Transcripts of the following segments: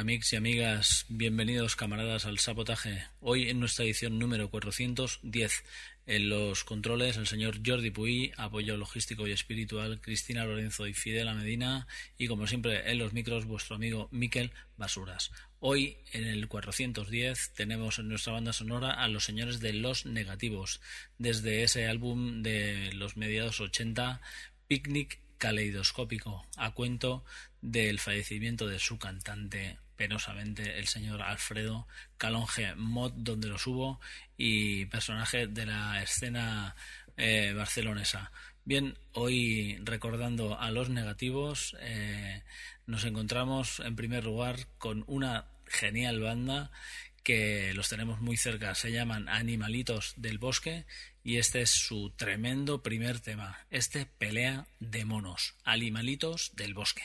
Amics y amigas. Bienvenidos, camaradas, al sabotaje. Hoy en nuestra edición número 410. En los controles, el señor Jordi Puy, apoyo logístico y espiritual, Cristina Lorenzo y Fidela Medina. Y como siempre, en los micros, vuestro amigo Miquel Basuras. Hoy, en el 410, tenemos en nuestra banda sonora a los señores de Los Negativos. Desde ese álbum de los mediados 80, Picnic caleidoscópico a cuento del fallecimiento de su cantante penosamente el señor Alfredo Calonge Mod donde los hubo y personaje de la escena eh, barcelonesa. Bien hoy recordando a los negativos eh, nos encontramos en primer lugar con una genial banda que los tenemos muy cerca, se llaman Animalitos del Bosque y este es su tremendo primer tema, este pelea de monos, Animalitos del Bosque.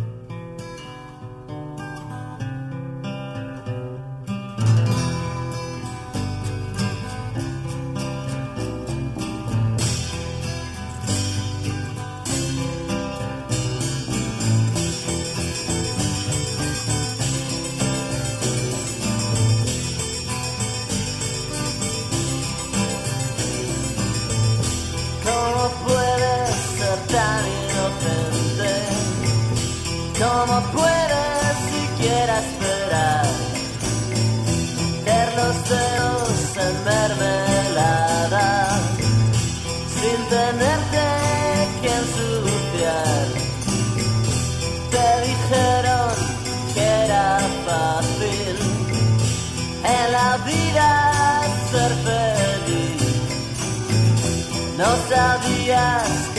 días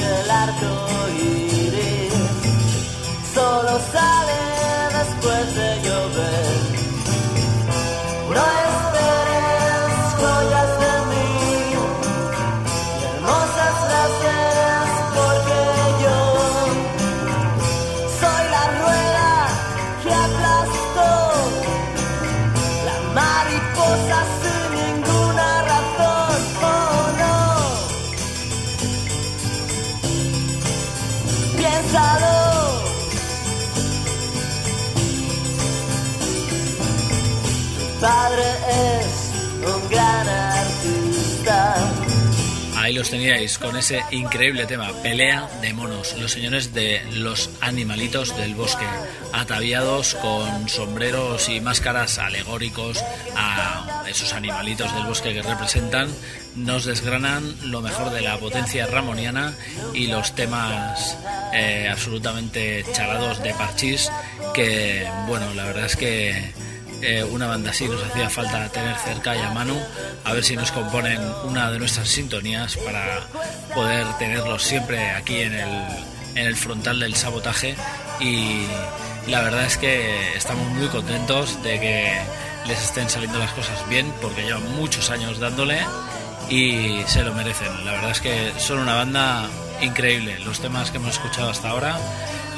teníais con ese increíble tema, Pelea de monos, los señores de los animalitos del bosque, ataviados con sombreros y máscaras alegóricos a esos animalitos del bosque que representan, nos desgranan lo mejor de la potencia ramoniana y los temas eh, absolutamente chalados de parchís que, bueno, la verdad es que una banda así nos hacía falta tener cerca y a mano, a ver si nos componen una de nuestras sintonías para poder tenerlos siempre aquí en el, en el frontal del sabotaje y la verdad es que estamos muy contentos de que les estén saliendo las cosas bien porque llevan muchos años dándole y se lo merecen. La verdad es que son una banda increíble. Los temas que hemos escuchado hasta ahora,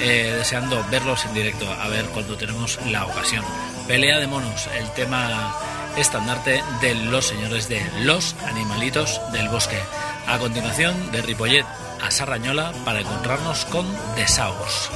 eh, deseando verlos en directo, a ver cuando tenemos la ocasión. Pelea de monos, el tema estandarte de los señores de los animalitos del bosque. A continuación, de Ripollet a Sarrañola para encontrarnos con Desaos.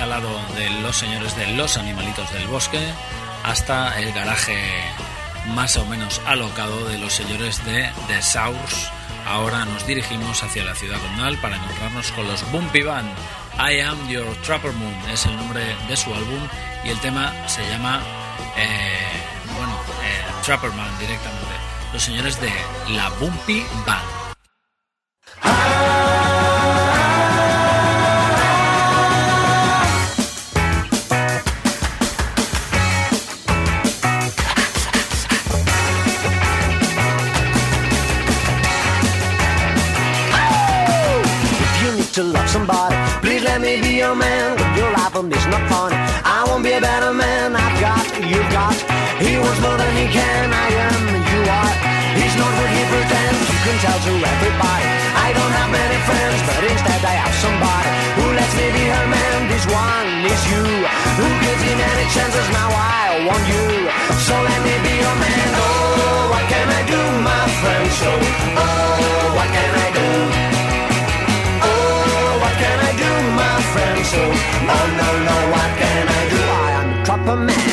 Pop chalado de los señores de los animalitos del bosque hasta el garaje más o menos alocado de los señores de The Source. Ahora nos dirigimos hacia la ciudad condal para encontrarnos con los Bumpy Band. I Am Your Trapper Moon es el nombre de su álbum y el tema se llama, eh, bueno, eh, Trapper Man directamente. Los señores de la Bumpy Band. Can tell to everybody. I don't have many friends, but instead I have somebody who lets me be her man. This one is you. Who gives me many chances? Now I want you. So let me be your man. Oh, what can I do, my friend? So, oh, what can I do? Oh, what can I do, my friend? So, oh no, no, what can I do? I am a trapper man.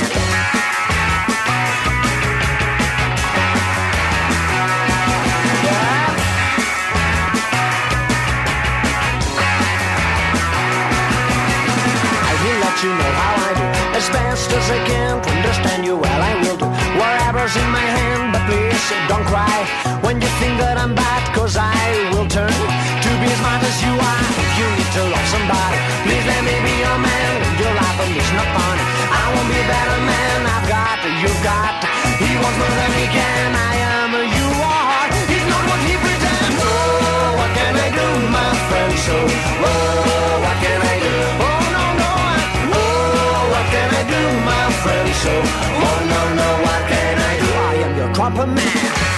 Best as I can to understand you well. I will do whatever's in my hand, but please don't cry when you think that I'm bad, cause I will turn to be as smart as you are. If you need to love somebody, please let me be your man. Your life it's not fun. I won't be a better man. I've got, you've got. He wants more than he can. I am, you are. He's not what he pretends. Oh, what can I do, my friend? So, oh, friend? So, oh, no, no, what can I do? I am your trumpet man.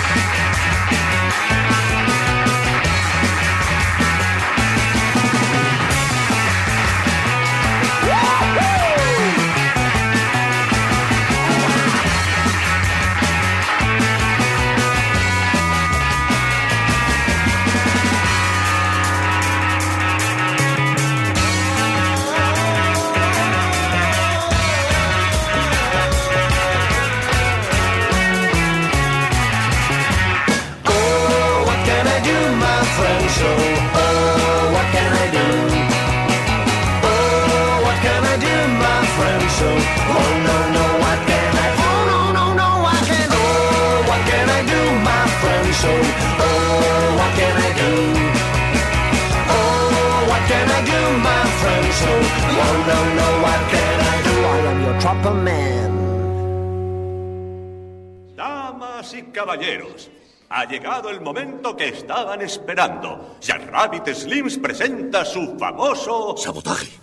So, oh, no, no, what can I? Oh, no, no, no, what can? Oh, what can I do, my friend? So, oh, what can I do? Oh, what can I do, my friend? So, oh, no, no, what can I do? I am your trapper man. Damas y caballeros, ha llegado el momento que estaban esperando. Jack Rabbit Slims presenta su famoso... Sabotaje.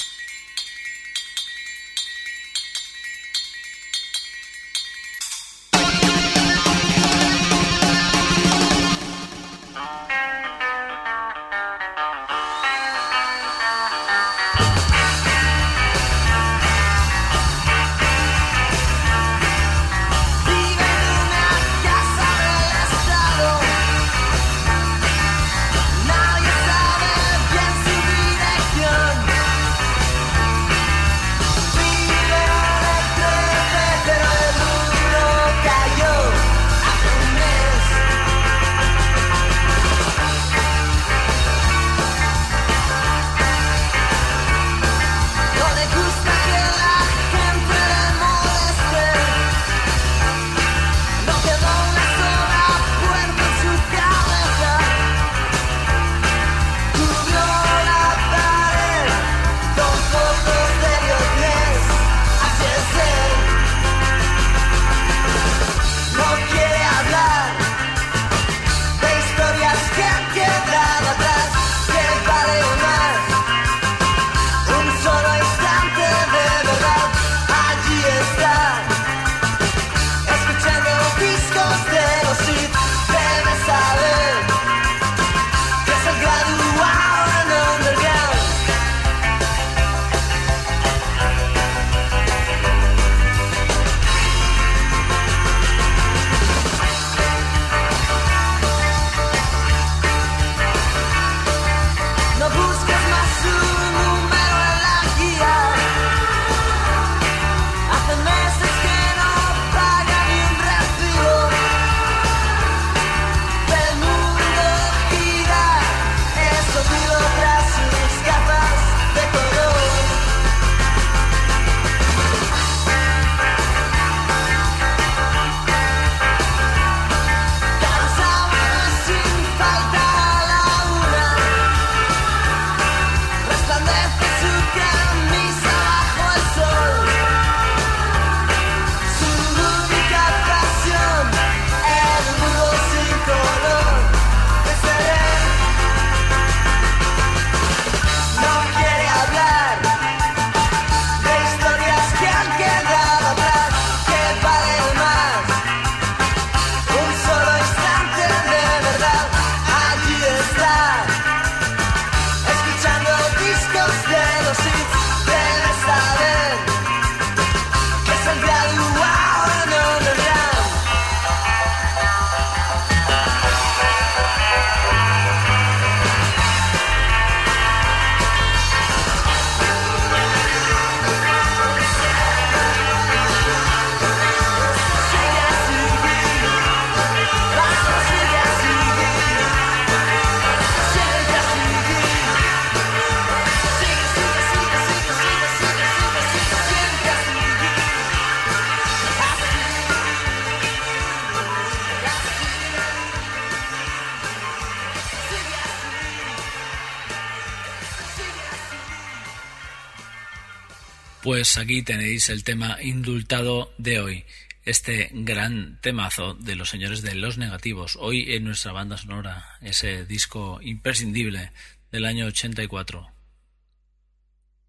Pues aquí tenéis el tema indultado de hoy, este gran temazo de los señores de Los Negativos, hoy en nuestra banda sonora, ese disco imprescindible del año 84.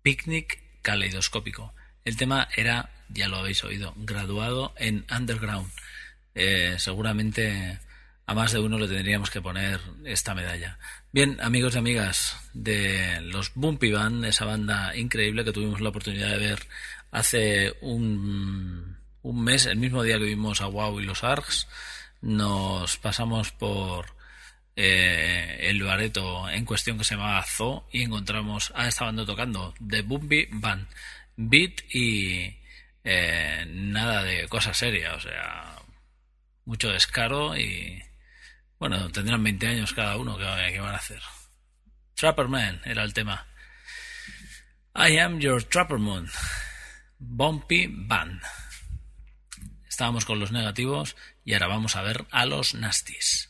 Picnic caleidoscópico. El tema era, ya lo habéis oído, graduado en Underground. Eh, seguramente a más de uno le tendríamos que poner esta medalla. Bien, amigos y amigas de los Bumpy Band, esa banda increíble que tuvimos la oportunidad de ver hace un, mes, el mismo día que vimos a Wow y los Arcs, nos pasamos por eh, el bareto en cuestión que se llamaba Zoo y encontramos a esta banda tocando, The Bumpy Band, beat y eh, nada de cosas serias, o sea, mucho descaro y bueno, tendrán 20 años cada uno, ¿qué, van a hacer? Trapper Man era el tema. I am your Trapper Moon. Bumpy Band. Estábamos con los negativos y ahora vamos a ver a los nasties.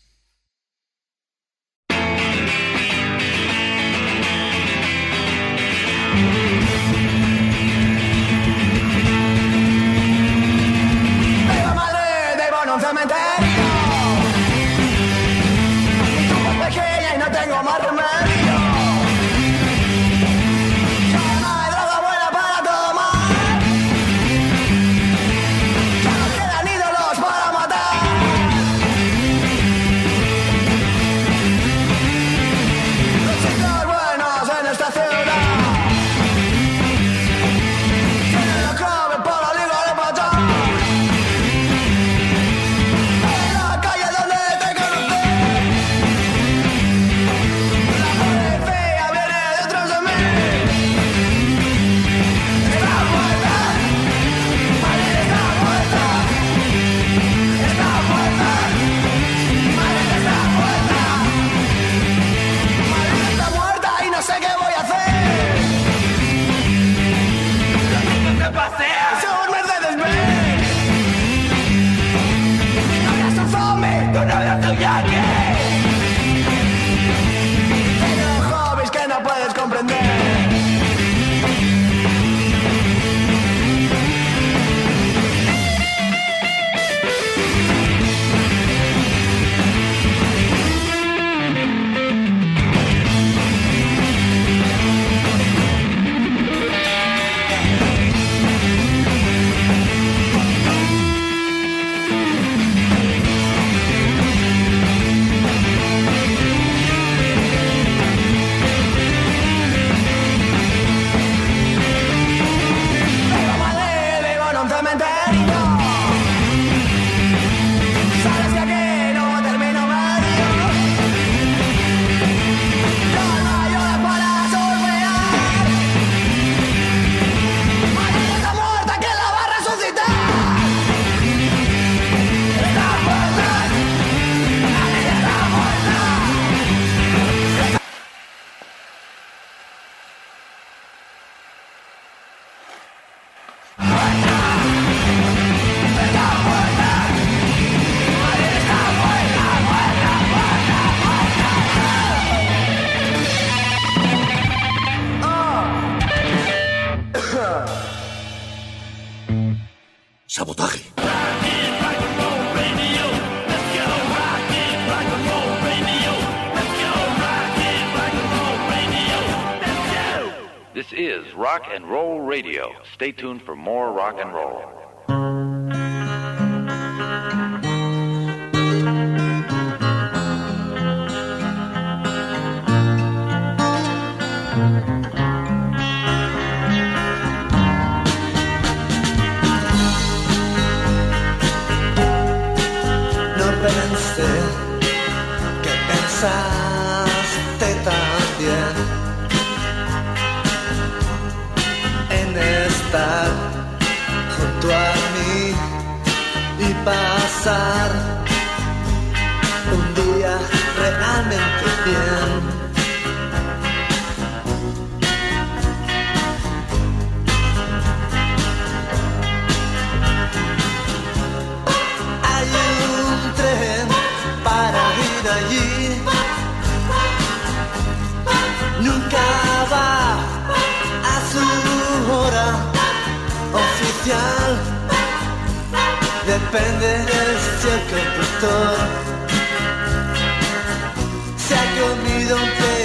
Stay tuned for more rock and roll. No pensé que pensaste también Va a su hora oficial. Depende de si el conductor se ha comido un pez.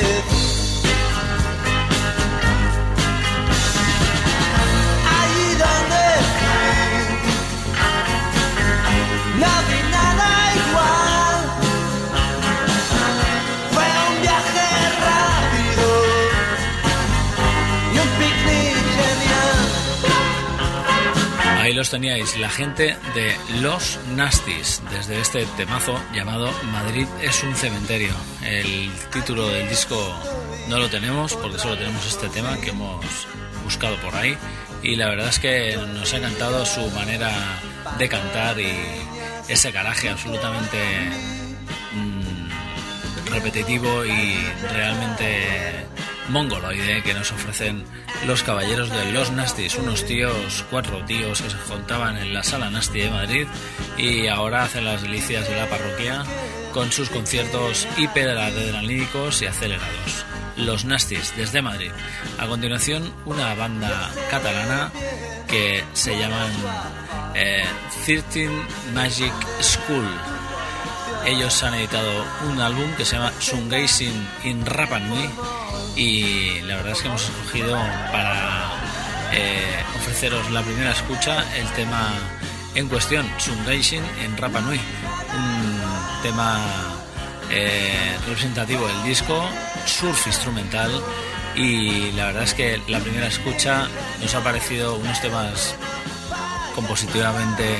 Teníais, la gente de Los Nastis, desde este temazo llamado Madrid es un cementerio. El título del disco no lo tenemos porque solo tenemos este tema que hemos buscado por ahí y la verdad es que nos ha encantado su manera de cantar y ese garaje absolutamente mm, repetitivo y realmente mongoloide que nos ofrecen los caballeros de los Nastis, unos tíos, cuatro tíos que se juntaban en la sala Nasti de Madrid y ahora hacen las delicias de la parroquia con sus conciertos hiperadrenalínicos y acelerados. Los Nastis desde Madrid. A continuación, una banda catalana que se llaman eh, 13 Magic School. Ellos han editado un álbum que se llama Sungazing in Rapa Nui y la verdad es que hemos escogido para eh, ofreceros la primera escucha el tema en cuestión, Sungazing en Rapa Nui, un tema eh, representativo del disco, surf instrumental y la verdad es que la primera escucha nos ha parecido unos temas compositivamente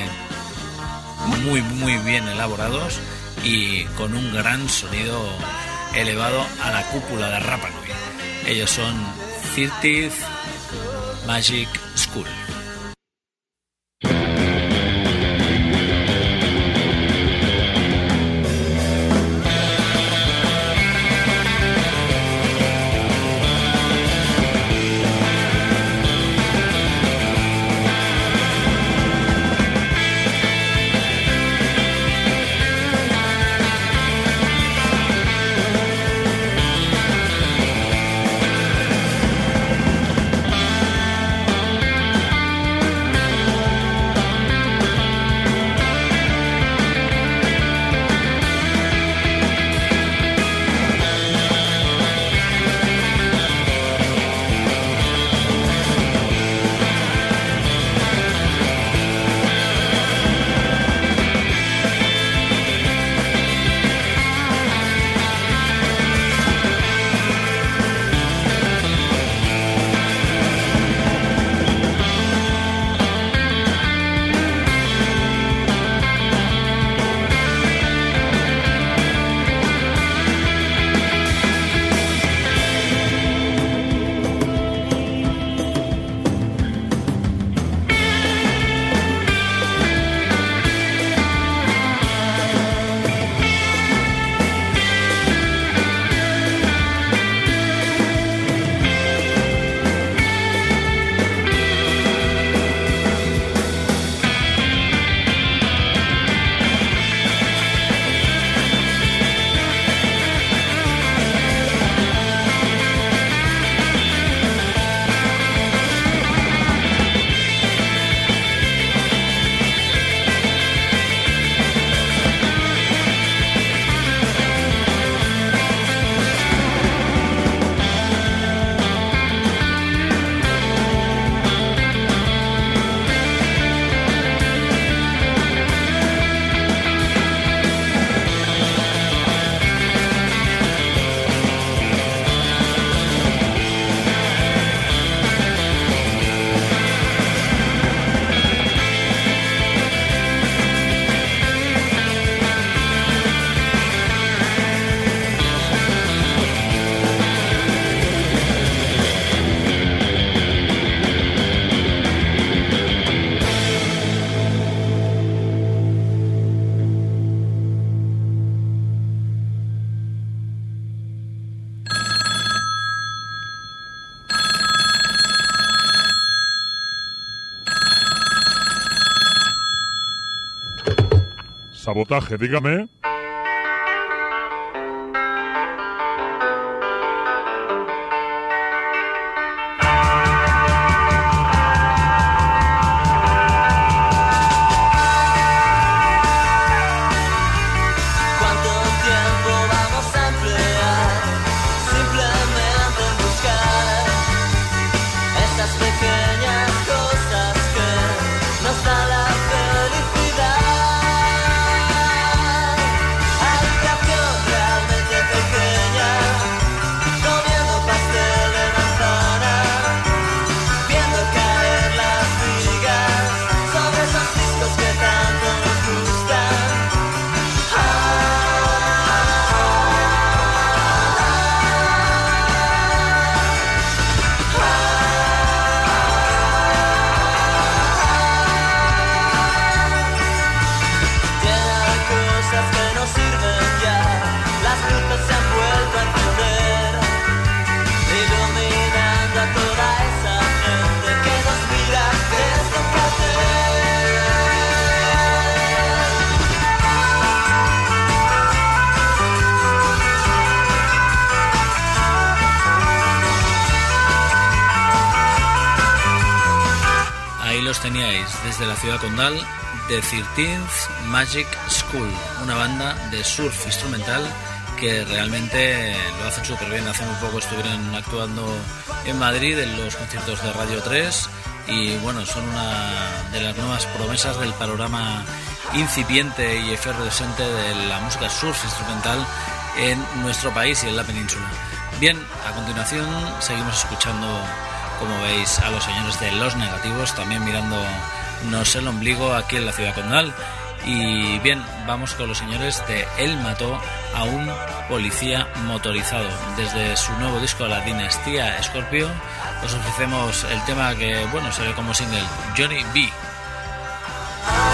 muy muy bien elaborados y con un gran sonido elevado a la cúpula de Rapa Nui. Ellos son 30th Magic School. Sabotaje, dígame. Desde la ciudad condal, The 13th Magic School, una banda de surf instrumental que realmente lo hacen súper bien. Hace muy poco estuvieron actuando en Madrid en los conciertos de Radio 3 y bueno, son una de las nuevas promesas del panorama incipiente y efervescente de la música surf instrumental en nuestro país y en la península. Bien, a continuación seguimos escuchando como veis a los señores de Los Negativos, también mirándonos el ombligo aquí en la ciudad condal. Y bien, vamos con los señores de Él mató a un policía motorizado. Desde su nuevo disco La Dinastía Scorpio, os ofrecemos el tema que, bueno, se ve como single, Johnny B.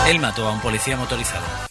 Él mató a un policía motorizado.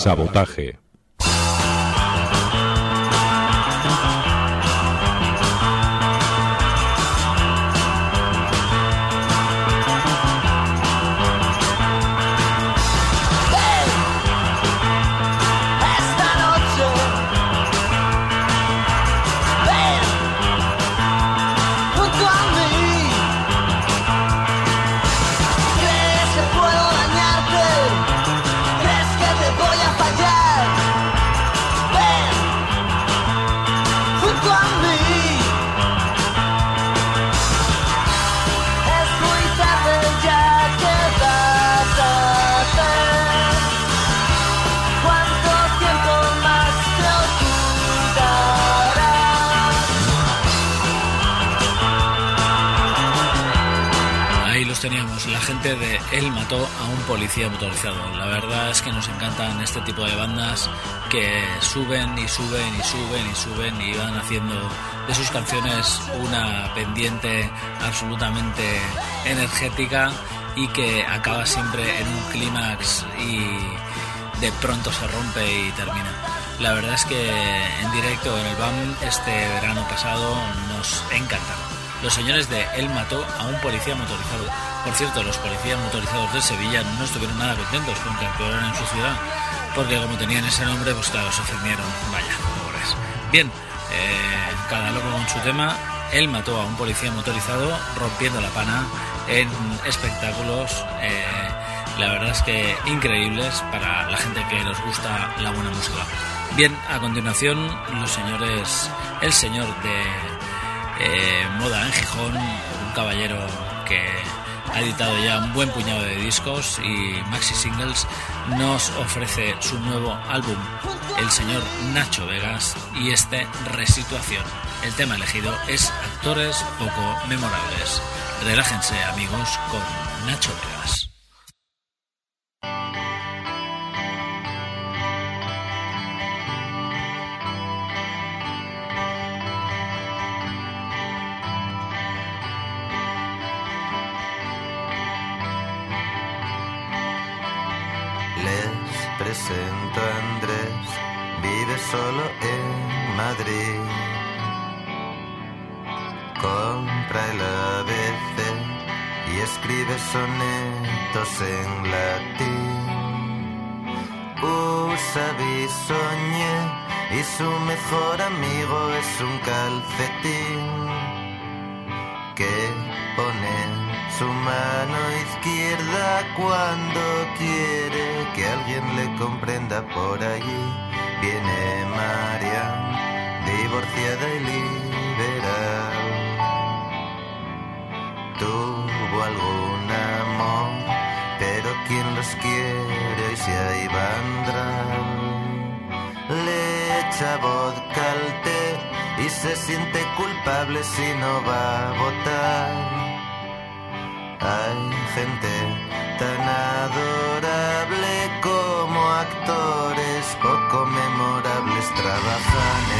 Sabotaje. Teníamos, la gente de Él mató a un policía motorizado. La verdad es que nos encantan este tipo de bandas que suben y suben y suben y suben y van haciendo de sus canciones una pendiente absolutamente energética y que acaba siempre en un clímax y de pronto se rompe y termina. La verdad es que en directo en el BAM este verano pasado nos encantaron. Los señores de Él mató a un policía motorizado. Por cierto, los policías motorizados de Sevilla no estuvieron nada contentos con que actuaran en su ciudad, porque como tenían ese nombre, pues claro, se ofendieron. Vaya, pobres. Bien, eh, cada loco con su tema. Él mató a un policía motorizado rompiendo la pana en espectáculos. eh, la verdad es que increíbles para la gente que nos gusta la buena música. Bien, a continuación, los señores, el señor de eh, Moda en Gijón, un caballero que ha editado ya un buen puñado de discos y maxi singles, nos ofrece su nuevo álbum, el señor Nacho Vegas, y este Resituación. El tema elegido es Actores poco memorables. Relájense amigos con Nacho Vegas. Compra el ABC y escribe sonetos en latín. Usa bisoñé y su mejor amigo es un calcetín que pone su mano izquierda cuando quiere que alguien le comprenda por allí. Viene María, divorciada y liberal. Tuvo algún amor, pero quien los quiere hoy se ahí vendrán. Le echa vodka al té y se siente culpable si no va a votar. Hay gente tan adorable como actores poco memorables trabajan en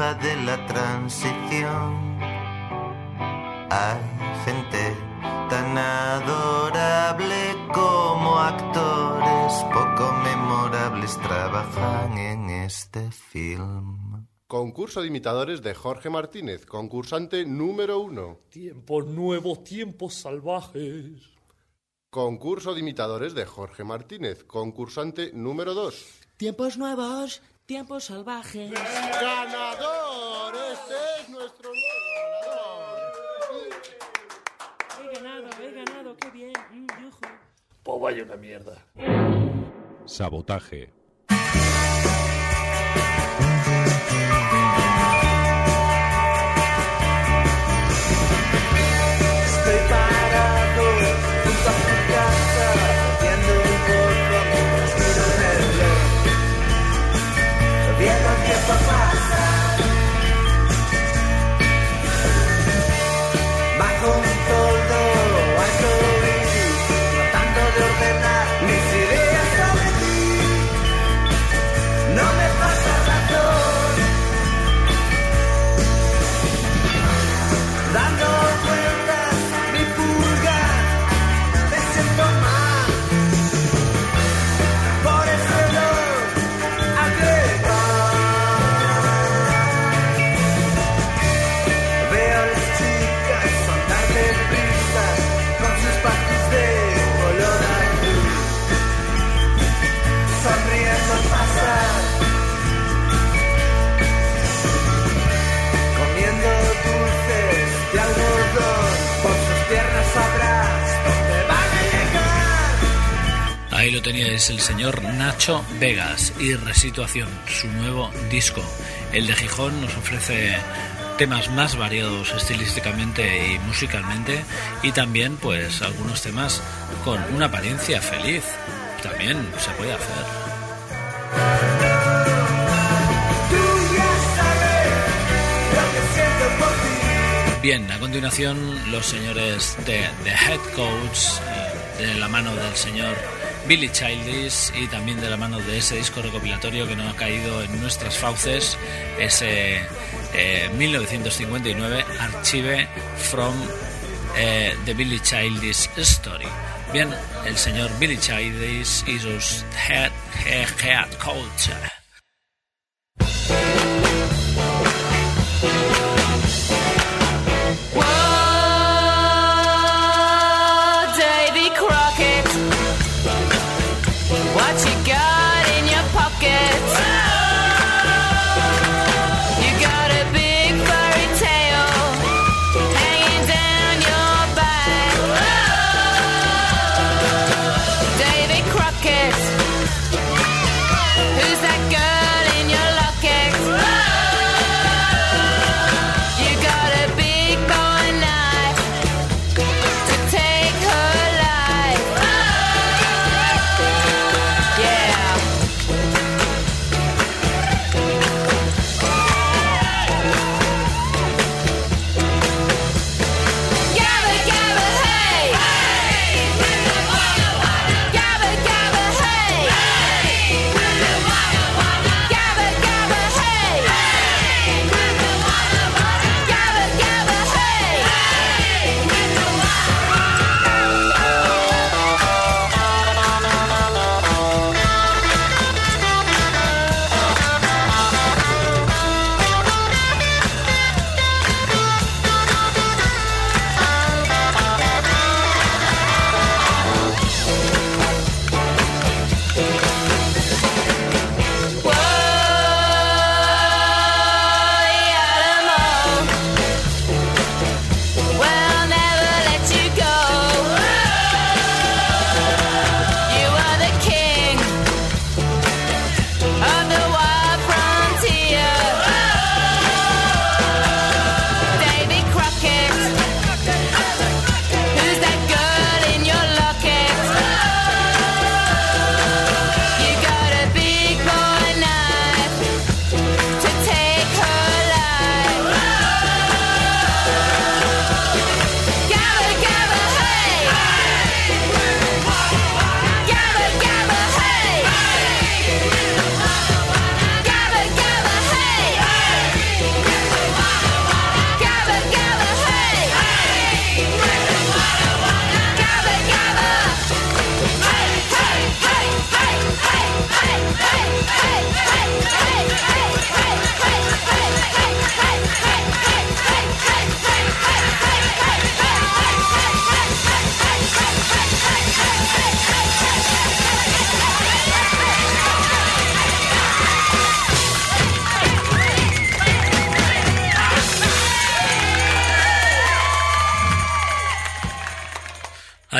de la transición. Hay gente tan adorable como actores poco memorables trabajan en este film. Concurso de imitadores de Jorge Martínez, concursante número uno. Tiempos nuevos, tiempos salvajes. Concurso de imitadores de Jorge Martínez, concursante número dos. Tiempos nuevos, tiempos salvajes. ¡Ganador! Este es nuestro nuevo He ganado, he ganado, qué bien. Mm, yujú. Pues vaya una mierda. Sabotaje. Teníais el señor Nacho Vegas y Resituación, su nuevo disco. El de Gijón nos ofrece temas más variados estilísticamente y musicalmente y también pues algunos temas con una apariencia feliz. También se puede hacer. Bien, a continuación los señores de The Head Coach, eh, de la mano del señor Billy Childish y también de la mano de ese disco recopilatorio que no ha caído en nuestras fauces, ese eh, 1959 Archive from eh, The Billy Childish Story. Bien, el señor Billy Childish y sus Head, head, head Coach.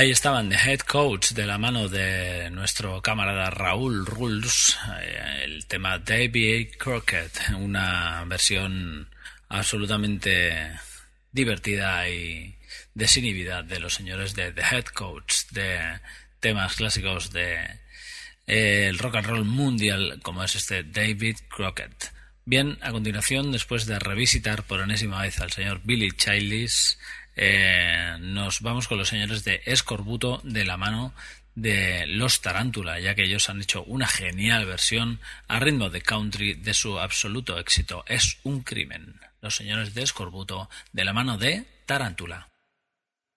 Ahí estaban The Head Coach de la mano de nuestro camarada Raúl Rules, eh, el tema David Crockett, una versión absolutamente divertida y desinhibida de los señores de The Head Coach, de temas clásicos de eh, el rock and roll mundial como es este David Crockett. Bien, a continuación, después de revisitar por enésima vez al señor Billy Childish, eh, nos vamos con los señores de Escorbuto de la mano de Los Tarántula, ya que ellos han hecho una genial versión a ritmo de country de su absoluto éxito. Es un crimen. Los señores de Escorbuto de la mano de Tarántula.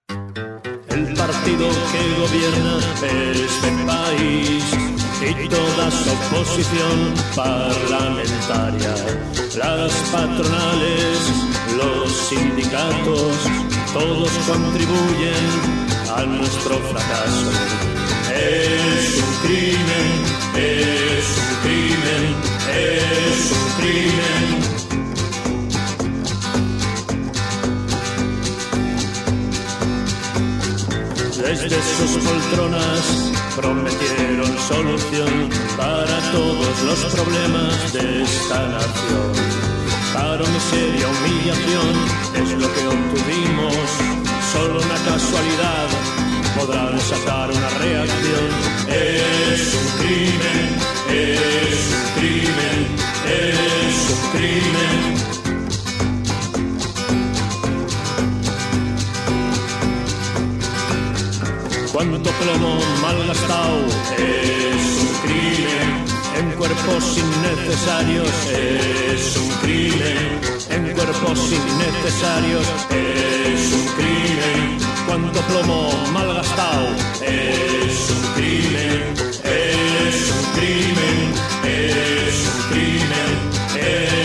El partido que gobierna este país y toda su oposición parlamentaria, las patronales, los sindicatos, todos contribuyen a nuestro fracaso. Es un crimen, es un crimen, es un crimen. Desde sus poltronas prometieron solución para todos los problemas de esta nación. Paro, miseria, humillación es lo que obtuvimos. Solo una casualidad podrán sacar una reacción. Es un crimen, es un crimen, es un crimen. Cuánto plomo malgastado es un crimen en cuerpos innecesarios. Es un crimen. En cuerpos innecesarios. Es un crimen. Cuánto plomo malgastado. Es un crimen. Es un crimen. Es un crimen. Es un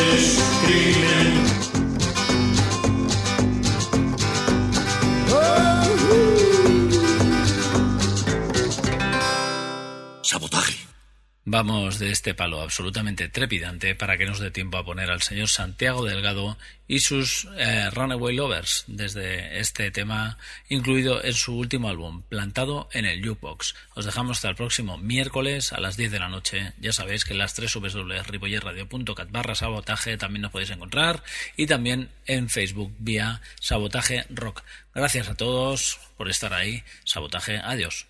Vamos de este palo absolutamente trepidante para que nos dé tiempo a poner al señor Santiago Delgado y sus eh, Runaway Lovers desde este tema incluido en su último álbum, Plantado en el Jukebox. Os dejamos hasta el próximo miércoles a las 10 de la noche. Ya sabéis que en las 3 www.ripollerradio.cat barra sabotaje también nos podéis encontrar y también en Facebook vía Sabotaje Rock. Gracias a todos por estar ahí. Sabotaje, adiós.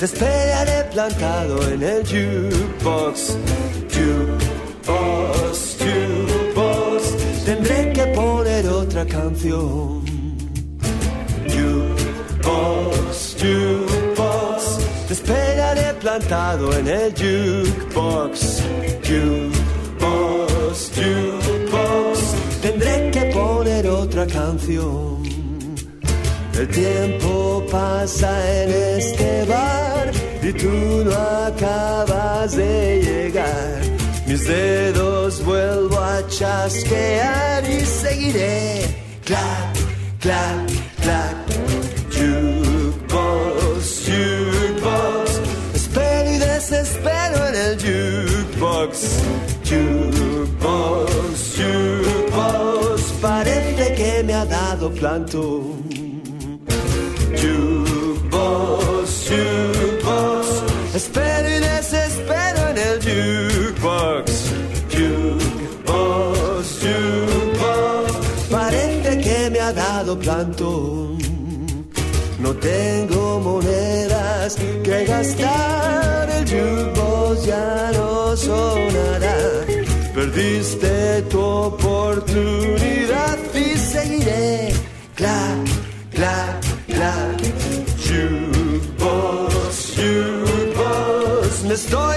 Te esperaré plantado en el jukebox. Jukebox, jukebox, tendré que poner otra canción. Jukebox, jukebox, te esperaré plantado en el jukebox. Jukebox, jukebox, tendré que poner otra canción. El tiempo pasa en este bar y tú no acabas de llegar. Mis dedos vuelvo a chasquear y seguiré. Clac, clac, clac. Jukebox, jukebox. Espero y desespero en el jukebox. Jukebox, jukebox. Parece que me ha dado plantón. No tengo monedas que gastar, el jukebox ya no sonará. Perdiste tu oportunidad y seguiré. Clac, clac, clac. Jukebox, jukebox. Me estoy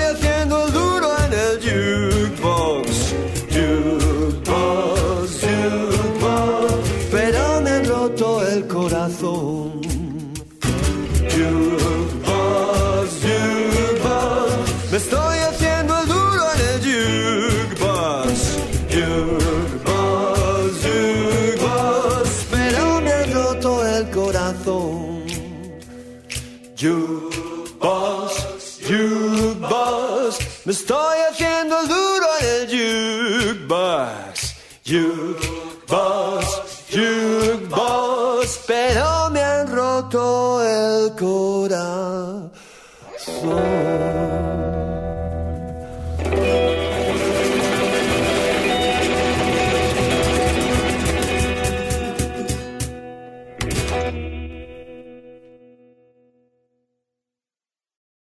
estoy haciendo duro en el jukebox. Jukebox, jukebox. Pero me han roto.